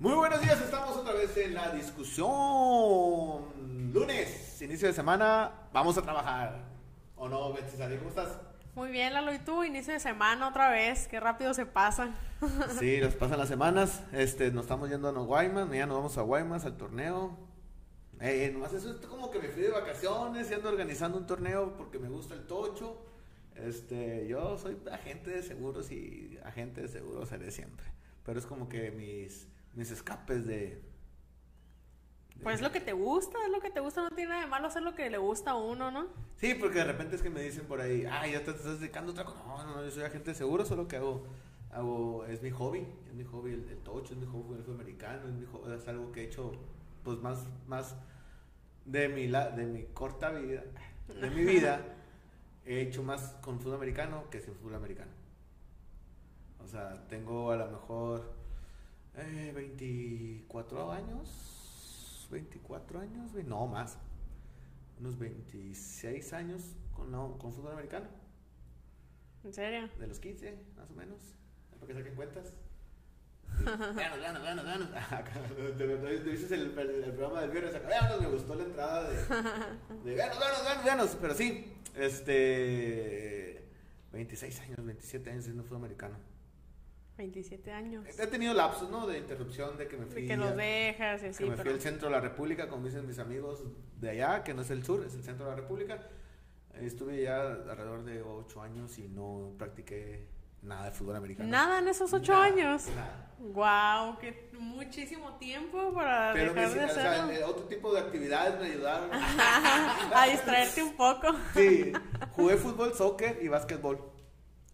Muy buenos días, estamos otra vez en la discusión. Lunes, inicio de semana, vamos a trabajar. ¿O no, Betsy ¿Cómo estás? Muy bien, Lalo, ¿y tú? Inicio de semana otra vez, qué rápido se pasa. Sí, nos pasan las semanas. Este, nos estamos yendo a Guaymas, ya nos vamos a Guaymas al torneo. Eh, nomás eso es como que me fui de vacaciones y ando organizando un torneo porque me gusta el tocho. Este, yo soy agente de seguros y agente de seguros seré siempre. Pero es como que mis, mis escapes de, Pues es lo que te gusta, es lo que te gusta, no tiene nada de malo hacer lo que le gusta a uno, ¿no? Sí, porque de repente es que me dicen por ahí, ay, ya te estás dedicando a otra cosa. No, no, yo soy agente de seguros, solo que hago, hago, es mi hobby, es mi hobby el, tocho, es mi hobby el americano, es, mi hobby, es algo que he hecho, pues más, más de mi, la, de mi corta vida, de mi vida, he hecho más con fútbol americano que sin fútbol americano. O sea, tengo a lo mejor eh, 24 años, 24 años, no más, unos 26 años con, con fútbol americano. ¿En serio? De los 15, más o menos, para que saquen cuentas. Ganos, ganos, ganos, ganos. Dices el, el, el, programa del viernes acá. Ganos, me gustó la entrada de, de ganos, ganos, ganos, ganos. Pero sí, este. 26 años, 27 años siendo fútbol americano. 27 años. He tenido lapsos, ¿no? De interrupción, de que me fui. De que los dejas y así. Que me fui al centro de la República, como dicen mis amigos de allá, que no es el sur, es el centro de la República. Estuve ya alrededor de 8 años y no practiqué Nada de fútbol americano. Nada en esos ocho años. Nada. Wow, que muchísimo tiempo para Pero dejar de hacerlo. O sea, otro tipo de actividades me ayudaron a distraerte un poco. Sí, jugué fútbol, soccer y básquetbol.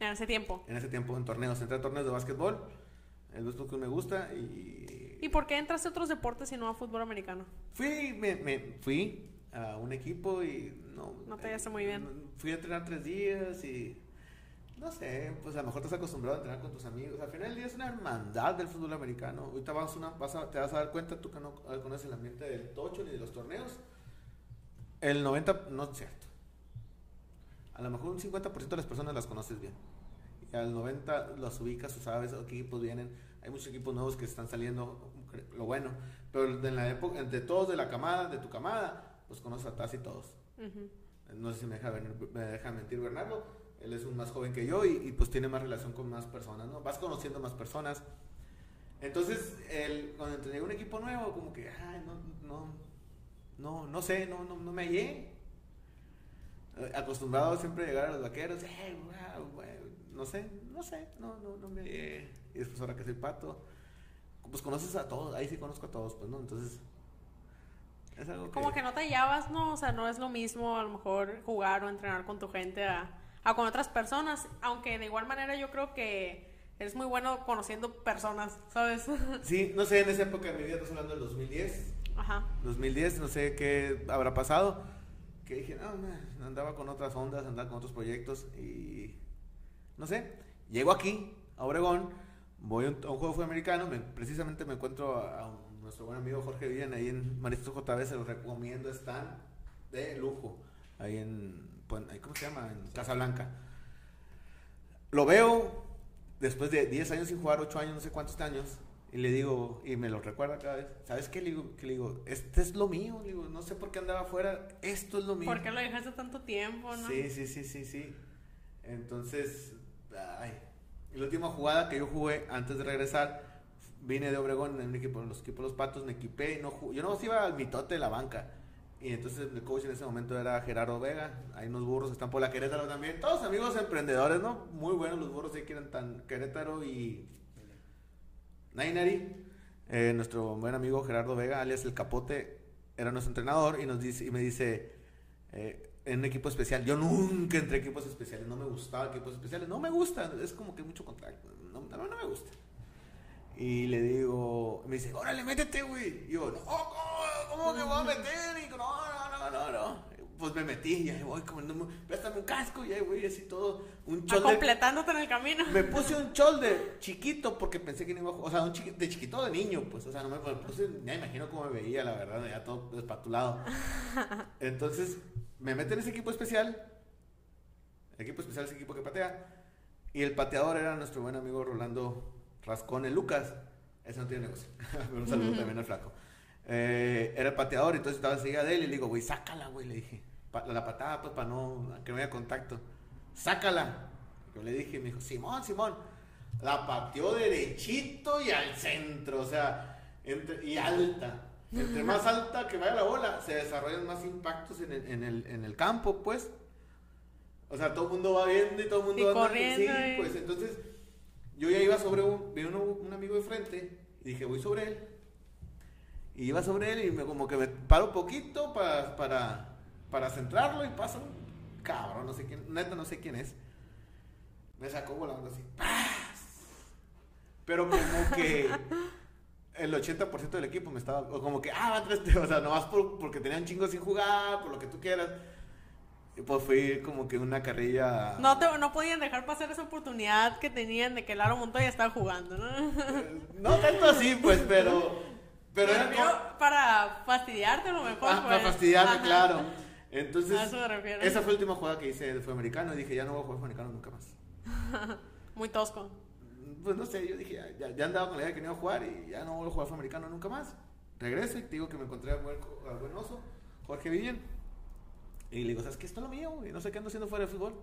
En ese tiempo. En ese tiempo, en torneos, entré a torneos de básquetbol. El básquetbol me gusta y. ¿Y por qué entraste a otros deportes y no a fútbol americano? Fui, me, me fui a un equipo y no. No te hallaste muy bien. Fui a entrenar tres días y no sé, pues a lo mejor te has acostumbrado a entrenar con tus amigos. Al final del día es una hermandad del fútbol americano. Ahorita vas una, vas a, te vas a dar cuenta, tú que no conoces el ambiente del tocho ni de los torneos. El 90, no es cierto. A lo mejor un 50% de las personas las conoces bien. Y al 90 las ubicas o sabes qué equipos vienen. Hay muchos equipos nuevos que están saliendo, lo bueno. Pero en la época, entre todos de la camada, de tu camada, pues conoces a casi todos. No sé si me deja, me deja mentir Bernardo él es un más joven que yo y, pues tiene más relación con más personas, ¿no? Vas conociendo más personas. Entonces, el, cuando entrené un equipo nuevo, como que, ay, no, no, no, no sé, no, no, no me hallé. Eh, acostumbrado siempre a llegar a los vaqueros, hey, wow, no sé, no sé, no, no, no me. Y después ahora que soy pato, pues conoces a todos, ahí sí conozco a todos, pues, ¿no? Entonces, es algo que... Como que no te hallabas, ¿no? O sea, no es lo mismo a lo mejor jugar o entrenar con tu gente a a con otras personas, aunque de igual manera yo creo que eres muy bueno conociendo personas, ¿sabes? Sí, no sé, en esa época de mi vida, estás hablando del 2010. Ajá. 2010, no sé qué habrá pasado. Que dije, no, andaba con otras ondas, andaba con otros proyectos y no sé. Llego aquí, a Obregón, voy a un, juego fútbol americano, precisamente me encuentro a, nuestro buen amigo Jorge Villan ahí en Maristos JB, se los recomiendo, están de lujo ahí en ¿cómo se llama? En Casablanca. Lo veo después de 10 años sin jugar, 8 años, no sé cuántos años, y le digo, y me lo recuerda cada vez, ¿sabes qué? Le digo, que le digo, este es lo mío, digo, no sé por qué andaba afuera, esto es lo mío. ¿Por qué lo dejaste tanto tiempo, no? Sí, sí, sí, sí, sí. Entonces, ay, la última jugada que yo jugué antes de regresar, vine de Obregón en, equipo, en los equipos Los Patos, me equipé, no yo no iba al mitote de la banca y entonces el coach en ese momento era Gerardo Vega. Hay unos burros que están por la Querétaro también. Todos amigos emprendedores, ¿no? Muy buenos los burros que quieren tan Querétaro y Nainari. Eh, nuestro buen amigo Gerardo Vega, alias El Capote, era nuestro entrenador y, nos dice, y me dice, eh, en un equipo especial, yo nunca entré equipos especiales, no me gustaba equipos especiales, no me gusta, es como que mucho contacto, no, no, me gusta. Y le digo, me dice, órale, métete, güey. Y yo, no, ¿cómo, cómo me voy a meter? Y digo, no, no, no, no, no. Pues me metí y ahí voy, como, préstame un casco y ahí voy, así todo. Un chol completándote en el camino. Me puse un chol de chiquito porque pensé que no iba a O sea, un de chiquito de niño, pues. O sea, no me puse, ya imagino cómo me veía, la verdad, ya todo despatulado. Entonces, me meten en ese equipo especial. El equipo especial es el equipo que patea. Y el pateador era nuestro buen amigo Rolando Rascón el Lucas. Ese no tiene negocio. un saludo también al flaco. Eh, era el pateador, entonces estaba enseguida de él y le digo, güey, sácala, güey, le dije. la patada, pues, para no, que no haya contacto. Sácala. Yo le dije, me dijo, Simón, Simón. La pateó derechito y al centro, o sea, y alta. Entre más alta que vaya la bola, se desarrollan más impactos en el, en el, en el campo, pues. O sea, todo el mundo va viendo y todo el mundo va corriendo. Sí, pues entonces yo ya iba sobre un, vi un, amigo de frente y dije, voy sobre él. Y iba sobre él y me, como que me paro un poquito para, para, para centrarlo y pasa un cabrón, no sé quién, neta no sé quién es. Me sacó volando así. Pero como que el 80% del equipo me estaba, como que, ah, tres, o sea, nomás por, porque tenían chingos sin jugar, por lo que tú quieras. Y pues fui como que una carrilla. No, te, no podían dejar pasar esa oportunidad que tenían de que Laro Montoya estaba jugando, ¿no? Eh, no tanto así, pues, pero. Pero, era para fastidiarte lo mejor. Ah, para pues. fastidiarme, claro. Entonces, esa fue la última jugada que hice de fue americano y dije, ya no voy a jugar americano nunca más. Muy tosco pues no sé, yo dije, ya, ya andaba con la idea de que no iba a jugar y ya no voy a jugar americano nunca más. Regreso y te digo que me encontré al buen, buen oso, Jorge Villen. Y le digo, ¿sabes qué? Esto es lo mío, y no sé qué ando haciendo fuera de fútbol.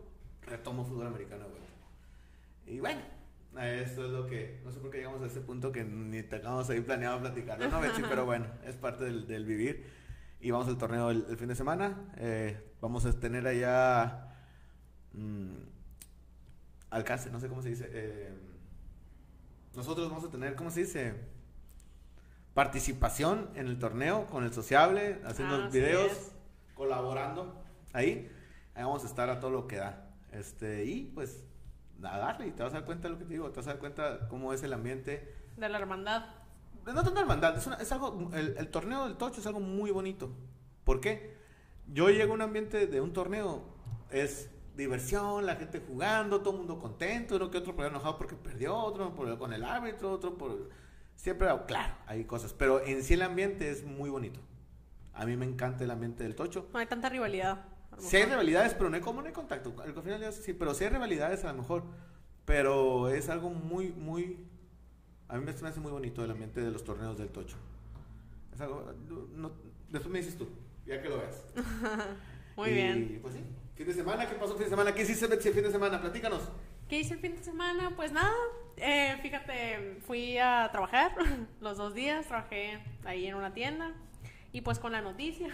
Retomo fútbol americano, güey. Y bueno, esto es lo que, no sé por qué llegamos a ese punto que ni tengamos ahí planeado platicar, ¿no, pero bueno, es parte del, del vivir. Y vamos al torneo el, fin de semana. Eh, vamos a tener allá mmm, alcance, no sé cómo se dice. Eh, nosotros vamos a tener, ¿cómo se dice? Participación en el torneo con el sociable, haciendo ah, videos, colaborando ahí. Ahí vamos a estar a todo lo que da. Este, y pues, a darle, y te vas a dar cuenta de lo que te digo, te vas a dar cuenta cómo es el ambiente. De la hermandad. No tanto hermandad, es, algo, el, el, torneo del tocho es algo muy bonito. ¿Por qué? Yo llego a un ambiente de un torneo, es diversión, la gente jugando, todo el mundo contento, uno que otro por enojado porque perdió, otro por, con el árbitro, otro por... Siempre, claro, hay cosas, pero en sí el ambiente es muy bonito. A mí me encanta el ambiente del tocho. No hay tanta rivalidad. Sí hay rivalidades, pero no hay como no hay contacto. Al final sí, pero sí hay rivalidades a lo mejor. Pero es algo muy, muy... A mí me hace muy bonito el ambiente de los torneos del tocho. Es algo... No, después me dices tú, ya que lo veas. muy bien. Pues sí. Fin de semana, ¿qué pasó el fin de semana? ¿Qué hiciste el fin de semana? Platícanos. ¿Qué hice el fin de semana? Pues nada, eh, fíjate, fui a trabajar los dos días, trabajé ahí en una tienda y pues con la noticia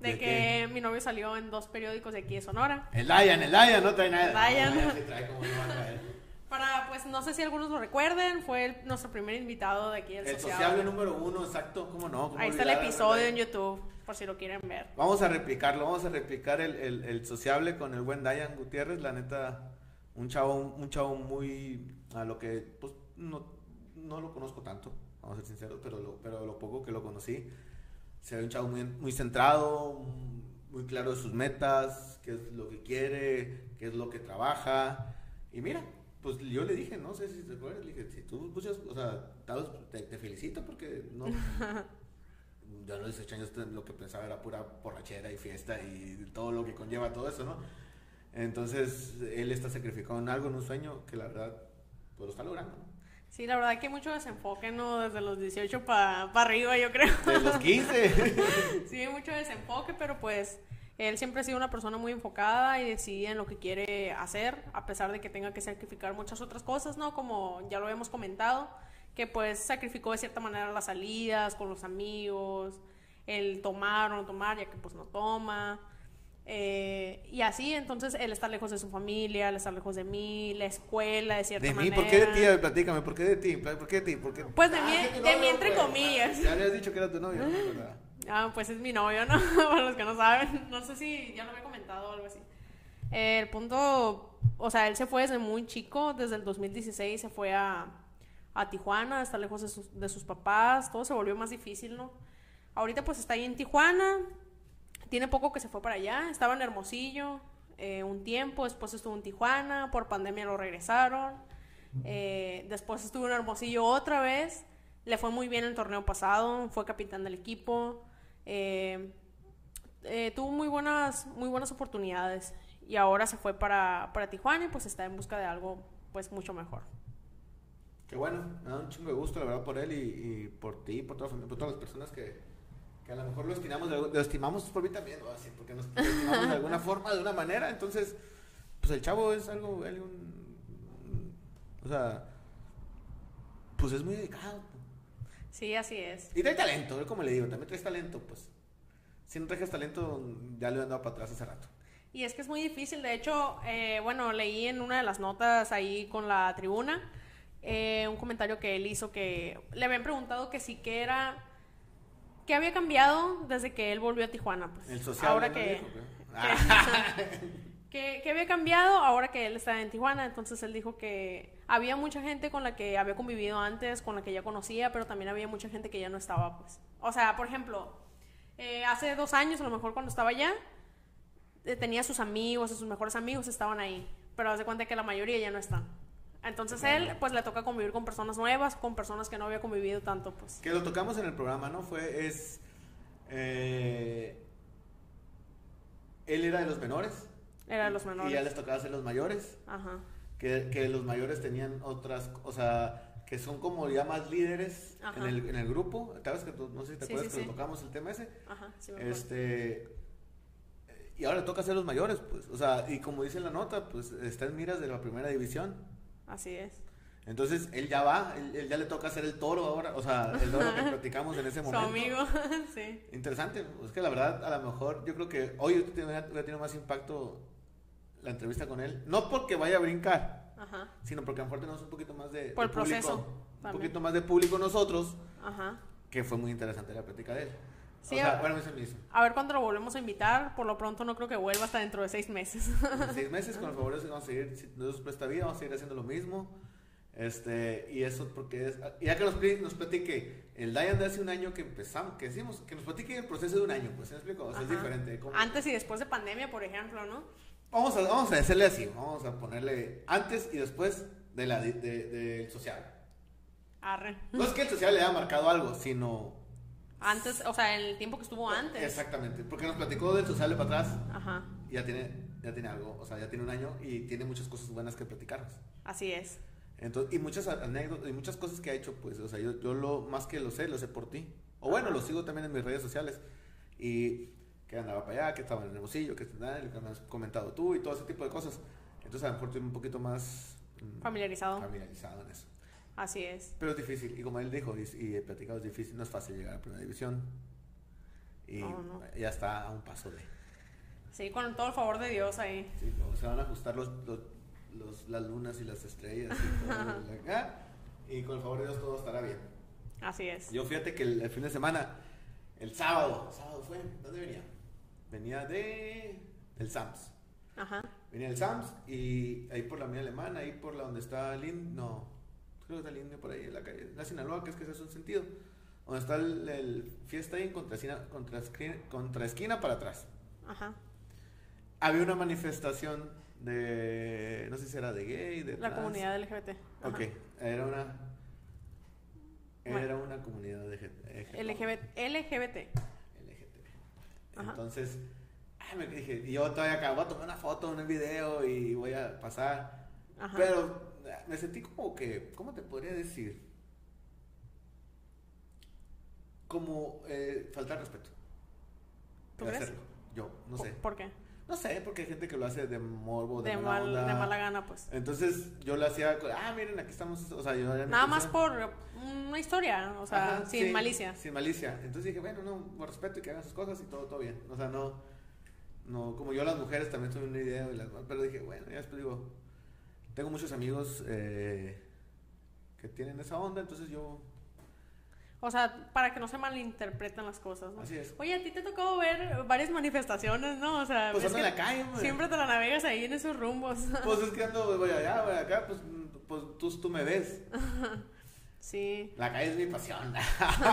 de, que mi novio salió en dos periódicos de aquí de Sonora. El Lion, el Lion, no trae nada. El Lion. trae como no Para, pues, no sé si algunos lo recuerden, fue nuestro primer invitado de aquí del El sociable número uno, exacto, ¿cómo no? Ahí está el episodio en YouTube por si lo quieren ver. Vamos a replicarlo, vamos a replicar el, el, sociable con el buen Diane Gutiérrez, la neta, un chavo, un chavo muy, a lo que, pues, no, no lo conozco tanto, vamos a ser sinceros, pero lo, pero lo poco que lo conocí, se ve un chavo muy, muy centrado, muy claro de sus metas, qué es lo que quiere, qué es lo que trabaja, y mira, pues yo le dije, no sé si te acuerdas, le dije, si tú escuchas, o sea, te, te felicito porque no... yo a los 18 años lo que pensaba era pura borrachera y fiesta y todo lo que conlleva todo eso, ¿no? Entonces, él está sacrificando en algo, en un sueño que la verdad, pues lo está logrando. Sí, la verdad que hay mucho desenfoque, ¿no? Desde los 18 para arriba, yo creo. De los 15. sí, hay mucho desenfoque, pero pues él siempre ha sido una persona muy enfocada y decidida en lo que quiere hacer, a pesar de que tenga que sacrificar muchas otras cosas, ¿no? Como ya lo hemos comentado que pues sacrificó de cierta manera las salidas con los amigos, el tomar o no tomar, ya que pues no toma. Eh, y así, entonces, él está lejos de su familia, él está lejos de mí, la escuela, de cierta manera. ¿De mí? ¿Por qué de ti? Platícame, ¿por qué de ti? ¿Por qué de ti? ¿Por qué? Pues de mí, ah, de mí entre comillas. Ya habías dicho que era tu novio, Ah, pues es mi novio, ¿no? Para los que no saben. No sé si ya lo había comentado o algo así. el punto, o sea, él se fue desde muy chico, desde el 2016 se fue a, a Tijuana, está lejos de sus, de sus papás, todo se volvió más difícil, ¿no? Ahorita pues está ahí en Tijuana, tiene poco que se fue para allá, estaba en Hermosillo eh, un tiempo, después estuvo en Tijuana, por pandemia lo regresaron, eh, después estuvo en Hermosillo otra vez, le fue muy bien el torneo pasado, fue capitán del equipo, eh, tuvo muy buenas, muy buenas oportunidades y ahora se fue para, para Tijuana y pues está en busca de algo pues mucho mejor. Qué bueno, me da un chingo de gusto, la verdad, por él y, por ti, por, por todas las personas que, que a lo mejor lo estimamos, lo estimamos por mí también, ¿no? Así, porque nos estimamos de alguna forma, de una manera, entonces, pues el chavo es algo, un, o sea, pues es muy dedicado. Sí, así es. Y trae talento, como le digo, también traes talento, pues. Si no traes talento, ya le he andado para atrás hace rato. Y es que es muy difícil, de hecho, eh, bueno, leí en una de las notas ahí con la tribuna eh, un comentario que él hizo que le habían preguntado que sí que era ¿Qué había cambiado desde que él volvió a Tijuana? Pues, el social. Ahora que, que, había cambiado ahora que él está en Tijuana. Entonces él dijo que había mucha gente con la que había convivido antes, con la que ya conocía, pero también había mucha gente que ya no estaba, pues. O sea, por ejemplo, eh, hace dos años, a lo mejor cuando estaba allá, eh, tenía sus amigos, sus mejores amigos estaban ahí. Pero hace cuenta que la mayoría ya no están. Entonces él, pues le toca convivir con personas nuevas, con personas que no había convivido tanto, pues. Que lo tocamos en el programa, ¿no? Fue, es... Eh, él era de los menores. Era de los menores. Y ya les tocaba ser los mayores. Ajá. Que, que los mayores tenían otras, o sea, que son como ya más líderes en el, en el, grupo. ¿Sabes que tú, no sé si te acuerdas que lo tocamos el tema ese? Ajá, sí me Este y ahora le toca ser los mayores, pues, o sea, y como dice la nota, pues está en miras de la primera división. Así es. Entonces él ya va, él, ya le toca hacer el toro ahora, o sea, el toro que platicamos en ese momento. Su amigo, sí. Interesante, es que la verdad, a lo mejor, yo creo que hoy hubiera tenido más impacto la entrevista con él, no porque vaya a brincar, Ajá. sino porque a lo mejor tenemos un poquito más de, Por proceso, un poquito más de público nosotros, Ajá. que fue muy interesante la plática de él. Sí, o sea, a, ver cuándo lo volvemos a invitar. Por lo pronto no creo que vuelva hasta dentro de seis meses. seis meses, con el favor de vamos a seguir, si nos presta vida, vamos a seguir haciendo lo mismo. Este, y eso porque es, ya que nos, nos platique el Dian de hace un año que empezamos, que decimos, que nos platique el proceso de un año, pues, ¿se me explico? O sea, es diferente. Antes y después de pandemia, por ejemplo, ¿no? Vamos a, vamos a hacerle así, vamos a ponerle antes y después de la, del de, social. Arre. No es que el social le haya marcado algo, sino antes, o sea, el tiempo que estuvo antes. Exactamente, porque nos platicó del social de para atrás. Ajá. Y ya tiene, ya tiene algo, o sea, ya tiene un año y tiene muchas cosas buenas que platicarnos. Así es. Entonces, y muchas anécdotas y muchas cosas que ha hecho, pues, o sea, yo, yo lo, más que lo sé, lo sé por ti. O bueno, lo sigo también en mis redes sociales. Y que andaba para allá, que estaba en el bolsillo, que, que me has comentado tú y todo ese tipo de cosas. Entonces, a lo mejor estoy un poquito más... Mm, familiarizado. Familiarizado en eso. Así es. Pero es difícil, y como él dijo, y, y he platicado, es difícil, no es fácil llegar a primera división. Y ya está a un paso de. Sí, con todo el favor de Dios ahí. Sí, se van a ajustar los, los, las lunas y las estrellas y todo. y con el favor de Dios todo estará bien. Así es. Yo fíjate que el, fin de semana, el sábado, el sábado fue, ¿dónde venía? Venía de del Sams. Ajá. Venía del Sams y ahí por la mía alemana, ahí por la donde está Lin, no, creo que está Lin por ahí en la calle, la Sinaloa, que es que ese es un sentido donde está el, fiesta ahí contra esquina, contra, esquina para atrás. Ajá. Había una manifestación de, no sé si era de gay, de La comunidad LGBT. Ok, era una, era una comunidad LGBT. LGBT. LGBT. Entonces, me dije, yo todavía acá voy a tomar una foto, un video y voy a pasar. Ajá. Pero me sentí como que, ¿cómo te podría decir? como eh, faltar respeto. ¿Tú crees? Hacerlo. Yo, no sé. ¿Por qué? No sé, porque hay gente que lo hace de morbo, de, mala, mal, de mala gana, pues. Entonces yo lo hacía, ah, miren, aquí estamos, o sea, yo Nada más por una historia, o sea, sin malicia. Sin malicia. Entonces dije, bueno, no, por respeto y que hagan sus cosas y todo, todo bien. O sea, no, no, como yo las mujeres también tuve una idea, pero dije, bueno, ya después digo, tengo muchos amigos eh, que tienen esa onda, entonces yo o sea, para que no se malinterpreten las cosas, ¿no? Así es. Oye, a ti te tocó ver varias manifestaciones, ¿no? O sea, pues ando en la calle, güey. Siempre te la navegas ahí en esos rumbos. Pues es que ando, voy allá, voy acá, pues, pues tú, tú me ves. sí. La calle es mi pasión.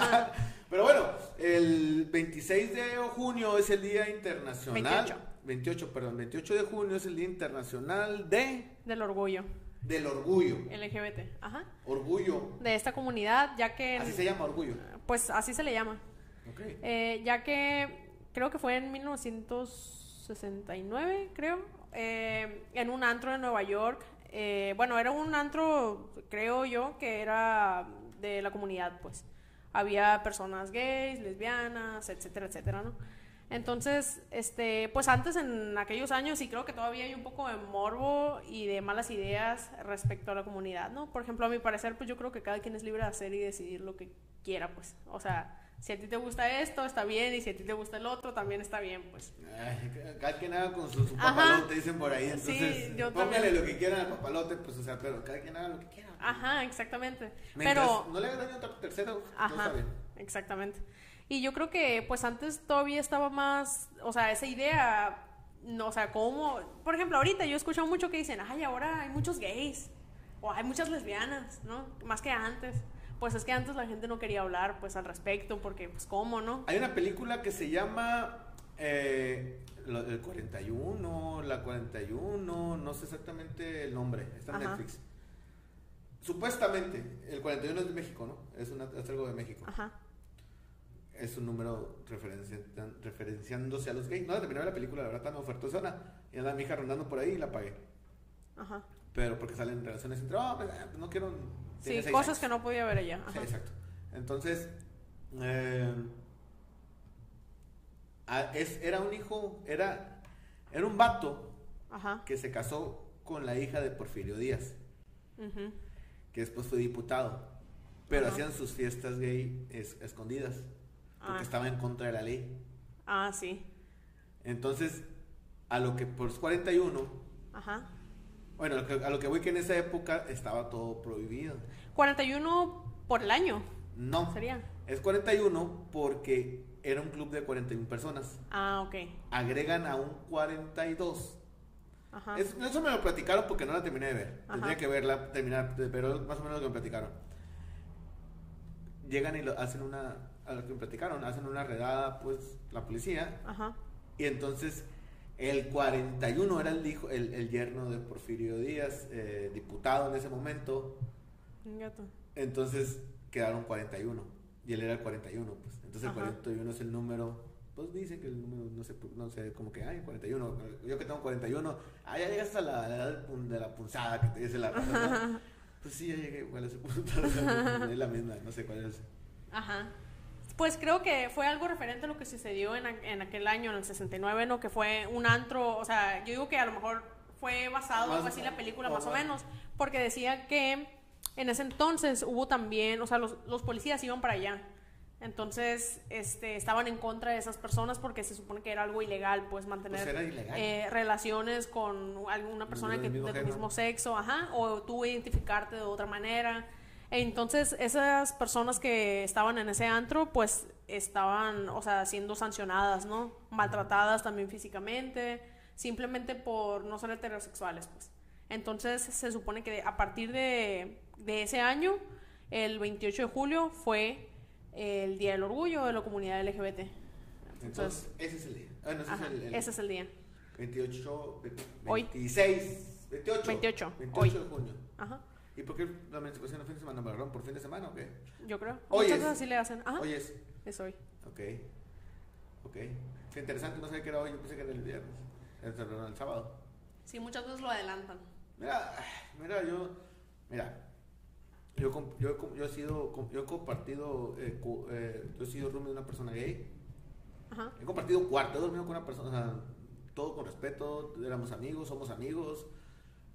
Pero bueno, el 26 de junio es el Día Internacional. 28. 28, perdón, 28 de junio es el Día Internacional de... Del Orgullo. Del orgullo. LGBT, ajá. Orgullo. De esta comunidad, ya que... Así se llama orgullo. Pues así se le llama. Okay. Eh, ya que creo que fue en 1969, creo, eh, en un antro de Nueva York, eh, bueno, era un antro, creo yo, que era de la comunidad, pues. Había personas gays, lesbianas, etcétera, etcétera, ¿no? Entonces, este, pues antes en aquellos años, y creo que todavía hay un poco de morbo y de malas ideas respecto a la comunidad, ¿no? Por ejemplo, a mi parecer, pues yo creo que cada quien es libre de hacer y decidir lo que quiera, pues. O sea, si a ti te gusta esto, está bien, y si a ti te gusta el otro, también está bien, pues. cada quien haga con su, papalote, dicen por ahí, entonces, sí, yo póngale lo que quieran al papalote, pues, o sea, pero cada quien haga lo que quiera. Ajá, exactamente. pero... no le hagas daño a otro tercero, Ajá, no está bien. exactamente. Y yo creo que, pues, antes todavía estaba más, o sea, esa idea, no, o sea, como, por ejemplo, ahorita yo he escuchado mucho que dicen, ay, ahora hay muchos gays, o hay muchas lesbianas, ¿no? Más que antes pues es que antes la gente no quería hablar pues al respecto porque pues cómo, ¿no? Hay una película que se llama eh, el 41, la 41, no sé exactamente el nombre, está en Netflix. Supuestamente, el 41 es de México, ¿no? Es, una, es algo de México. Ajá. Es un número referenciándose a los gays. No terminé la película, la verdad, tan ofertosona. Y anda mi hija rondando por ahí y la pagué. Ajá. Pero porque salen relaciones entre oh, pues no quiero Sí, cosas que no podía ver ella. Exacto. Entonces, eh, es, era un hijo, era, era un vato que se casó con la hija de Porfirio Díaz, que después fue diputado, pero hacían sus fiestas gay escondidas, porque ah. estaba en contra de la ley. Ah, sí. Entonces, a lo que por 41, Ajá. Bueno, a lo que voy que en esa época estaba todo prohibido. 41 por el año. No. Sería. Es 41 porque era un club de 41 personas. Ah, ok. Agregan a un 42. Ajá. eso me lo platicaron porque no la terminé de ver. Tendría que verla, terminar, pero más o menos lo que me platicaron. Llegan y lo, hacen una, a lo que me platicaron, hacen una redada, pues, la policía. Ajá. Y entonces el 41 era el, hijo, el, el yerno de Porfirio Díaz, eh, diputado en ese momento. Entonces quedaron 41. Y él era el 41, pues. Entonces el 41 es el número. Pues dicen que el número, no sé, no sé, como que, ay, 41. Yo que tengo 41. Ah, ya llegaste a la edad de la punzada que te dice la Pues sí, ya llegué igual a ese punto. es la misma, no sé cuál es. Ajá. Pues creo que fue algo referente a lo que sucedió en, en, aquel año, en el 69, ¿no? Que fue un antro, o sea, yo digo que a lo mejor fue basado, algo así la película, más o menos, porque decía que en ese entonces hubo también, o sea, los, los policías iban para allá. Entonces, este, estaban en contra de esas personas porque se supone que era algo ilegal, pues mantener pues eh, relaciones con alguna persona que, de tu mismo sexo, ajá, o tú identificarte de otra manera. Entonces, esas personas que estaban en ese antro, pues estaban, o sea, siendo sancionadas, ¿no? Maltratadas también físicamente, simplemente por no ser heterosexuales, pues. Entonces, se supone que a partir de, ese año, el 28 de julio, fue el Día del Orgullo de la comunidad LGBT. Entonces, ese es el día. Ah, ese, es el, ese es el día. 28, 26, 28. 28, 28 de junio. Ajá. ¿Y por qué la emancipación el fin de semana? ¿Pagaron por fin de semana o qué? Yo creo. Hoy Muchas veces así le hacen. Ajá. Hoy es. Es hoy. Ok. Ok. Qué interesante, no sé qué era hoy, yo pensé que era el viernes. El, el sábado. Sí, muchas veces lo adelantan. Mira, mira, yo. Mira. Yo, yo, yo he sido. Yo he compartido. Eh, eh, yo he sido roomie de una persona gay. Ajá. He compartido cuarto, he dormido con una persona. O sea, todo con respeto. Éramos amigos, somos amigos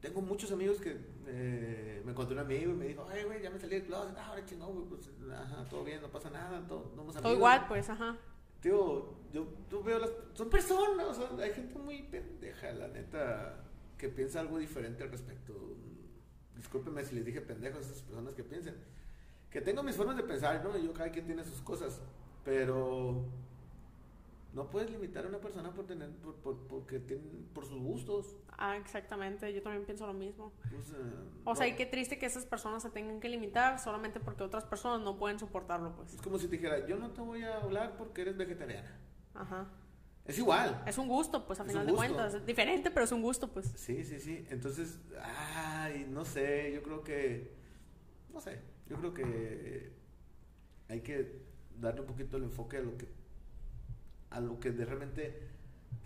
tengo muchos amigos que eh, me encontré un amigo y me dijo, ay, güey, ya me salí del closet, ah, ahora chingón, güey, pues, ajá, todo bien, no pasa nada, todo, no amigos. Todo igual, pues, ajá. Tío, yo, tú veo las, son personas, o sea, hay gente muy pendeja, la neta, que piensa algo diferente al respecto. Discúlpeme si les dije pendejos a esas personas que piensen. Que tengo mis formas de pensar, ¿no? Y yo, cada quien tiene sus cosas, pero no puedes limitar a una persona por tener por, por, porque tienen, por sus gustos. Ah, exactamente, yo también pienso lo mismo. o sea, y qué triste que esas personas se tengan que limitar solamente porque otras personas no pueden soportarlo, pues. Es como si te dijera, yo no te voy a hablar porque eres vegetariana. Ajá. Es igual. Es un gusto, pues, a final de cuentas. Es diferente, pero es un gusto, pues. Sí, sí, sí. Entonces, ay, no sé, yo creo que, no sé, yo creo que hay que darle un poquito el enfoque a lo que a lo que de realmente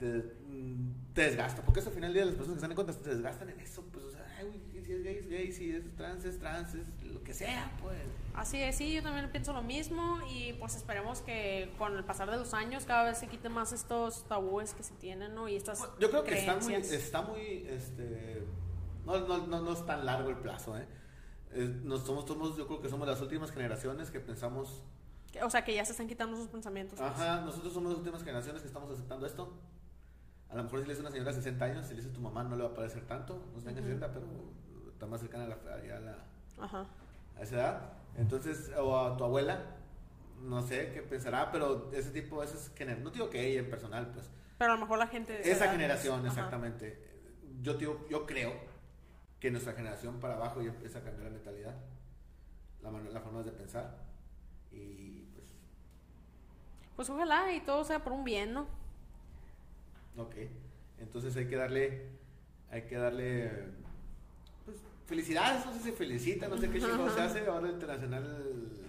mm, te, desgasta, porque eso al final del día las personas que están en contra te desgastan en eso, pues, o sea, ay, si es gay, es gay, si es trans, es trans, es lo que sea, pues. Así es, sí, yo también pienso lo mismo y pues esperemos que con el pasar de los años cada vez se quiten más estos tabúes que se tienen, ¿no? Y estas Yo creo que está muy, está muy, este, no, no, no, no es tan largo el plazo, ¿eh? nos somos, somos, yo creo que somos las últimas generaciones que pensamos... O sea, que ya se están quitando sus pensamientos. Pues. Ajá, nosotros somos las últimas generaciones que estamos aceptando esto. A lo mejor si le dice una señora de 60 años, si le dice a tu mamá no le va a parecer tanto, no sé, uh 60, pero está más cercana a, la, a, la, Ajá. a esa edad. Entonces, o a tu abuela, no sé qué pensará, pero ese tipo, no digo que ella en personal, pues. Pero a lo mejor la gente... esa generación, exactamente. Yo, digo, yo creo que nuestra generación para abajo ya empieza a cambiar la mentalidad, la, la forma de pensar y pues... Ojalá y todo sea por un bien, ¿no? Ok, entonces hay que darle, hay que darle, pues felicidades, no sé si se felicita, no sé qué chico se hace, ahora internacional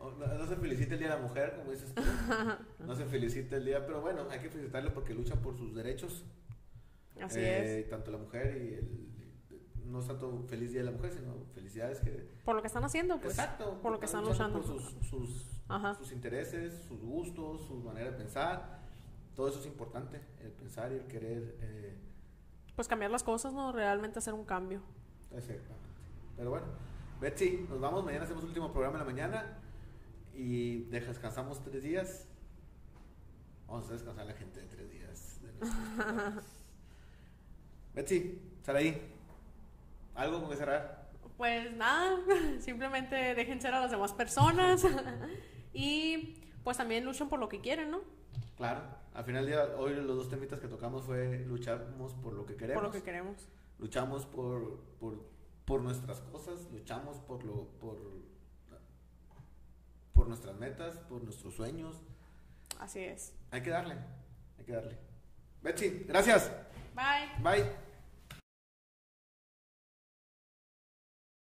no, se felicita el Día de la Mujer, como dices tú. No se felicita el día, pero bueno, hay que felicitarle porque lucha por sus derechos. Así eh, es. Tanto la mujer y el, no es tanto feliz día de la mujer, sino felicidades que... Por lo que están haciendo, pues. Exacto. Por lo que están luchando. Por sus, sus, sus, intereses, sus gustos, su manera de pensar. Todo eso es importante, el pensar y el querer... Eh, pues cambiar las cosas, ¿no? Realmente hacer un cambio. Exactamente. Pero bueno, Betsy, nos vamos. Mañana hacemos el último programa en la mañana. Y descansamos tres días. Vamos a descansar a la gente de tres días. De Betsy, ahí ¿Algo con que cerrar? Pues nada, simplemente dejen ser a las demás personas y pues también luchan por lo que quieren, ¿no? Claro, al final del día, hoy los dos temitas que tocamos fue luchamos por lo que queremos. Por lo que queremos. Luchamos por, por, por nuestras cosas, luchamos por, lo, por, por nuestras metas, por nuestros sueños. Así es. Hay que darle, hay que darle. Betsy, gracias. Bye. Bye.